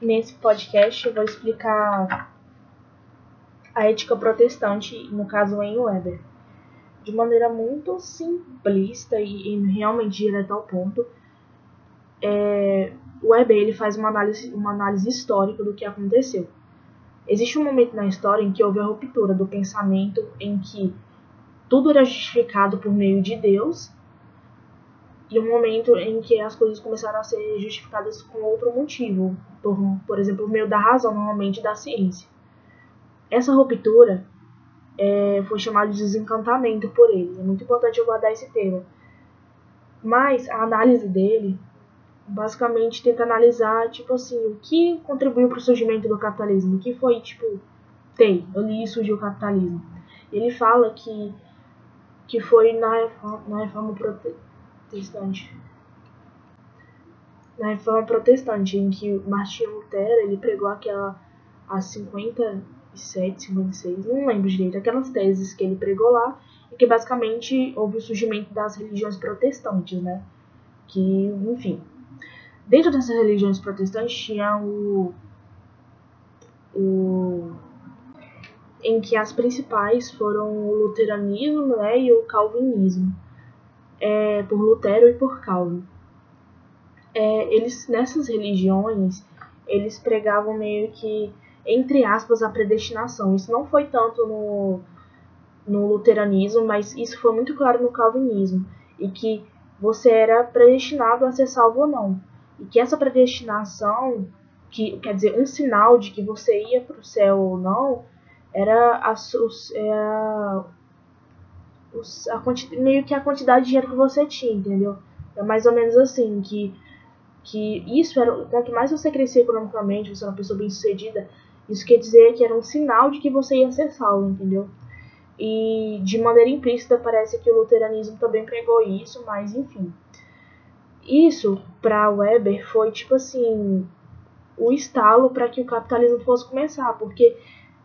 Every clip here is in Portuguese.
nesse podcast eu vou explicar a ética protestante, no caso em Weber, de maneira muito simplista e, e realmente direta ao ponto. É, Weber ele faz uma análise, uma análise histórica do que aconteceu. Existe um momento na história em que houve a ruptura do pensamento em que tudo era justificado por meio de Deus e um momento em que as coisas começaram a ser justificadas com outro motivo, por, por exemplo, por meio da razão, normalmente da ciência. Essa ruptura é, foi chamada de desencantamento por ele. É muito importante eu guardar esse termo. Mas a análise dele basicamente tenta analisar, tipo assim, o que contribuiu para o surgimento do capitalismo, o que foi, tipo, tem, ali surgiu o capitalismo. Ele fala que, que foi na na reforma protestante. Na reforma protestante, em que Martinho Lutero ele pregou aquela a 50 57, 56, não lembro direito, aquelas teses que ele pregou lá, e que basicamente houve o surgimento das religiões protestantes, né? Que, enfim. Dentro dessas religiões protestantes tinha o. o em que as principais foram o luteranismo né, e o calvinismo, é, por Lutero e por Calvin. É, eles nessas religiões eles pregavam meio que entre aspas, a predestinação. Isso não foi tanto no, no luteranismo, mas isso foi muito claro no calvinismo. E que você era predestinado a ser salvo ou não. E que essa predestinação, que quer dizer, um sinal de que você ia para o céu ou não, era a, era a, meio que a quantidade de dinheiro que você tinha, entendeu? É mais ou menos assim, que, que isso era. Quanto mais você crescia economicamente, você era uma pessoa bem sucedida, isso quer dizer que era um sinal de que você ia ser salvo, entendeu? E de maneira implícita parece que o luteranismo também pregou isso, mas enfim. Isso para Weber foi tipo assim o estalo para que o capitalismo fosse começar, porque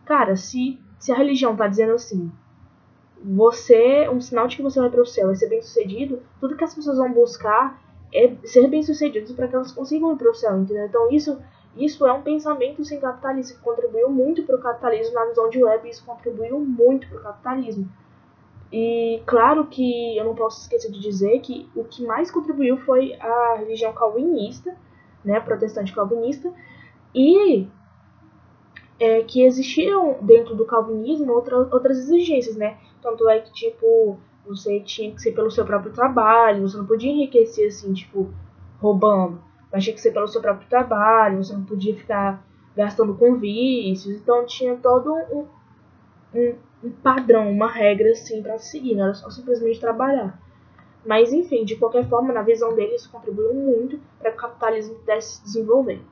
cara, se se a religião tá dizendo assim, você, um sinal de que você vai para o céu é ser bem-sucedido, tudo que as pessoas vão buscar é ser bem-sucedidos para que elas consigam ir para o céu, entendeu? Então isso isso é um pensamento sem capitalismo que contribuiu muito para o capitalismo na visão de Web, isso contribuiu muito para o capitalismo. E claro que eu não posso esquecer de dizer que o que mais contribuiu foi a religião calvinista, né, protestante calvinista, e é, que existiam dentro do calvinismo outra, outras exigências, né? Tanto é que, tipo, você tinha que ser pelo seu próprio trabalho, você não podia enriquecer assim, tipo, roubando mas tinha que ser pelo seu próprio trabalho, você não podia ficar gastando com vícios, então tinha todo um, um, um padrão, uma regra assim para seguir, não era só simplesmente trabalhar. Mas enfim, de qualquer forma, na visão deles, contribuiu muito para que o capitalismo pudesse se desenvolver.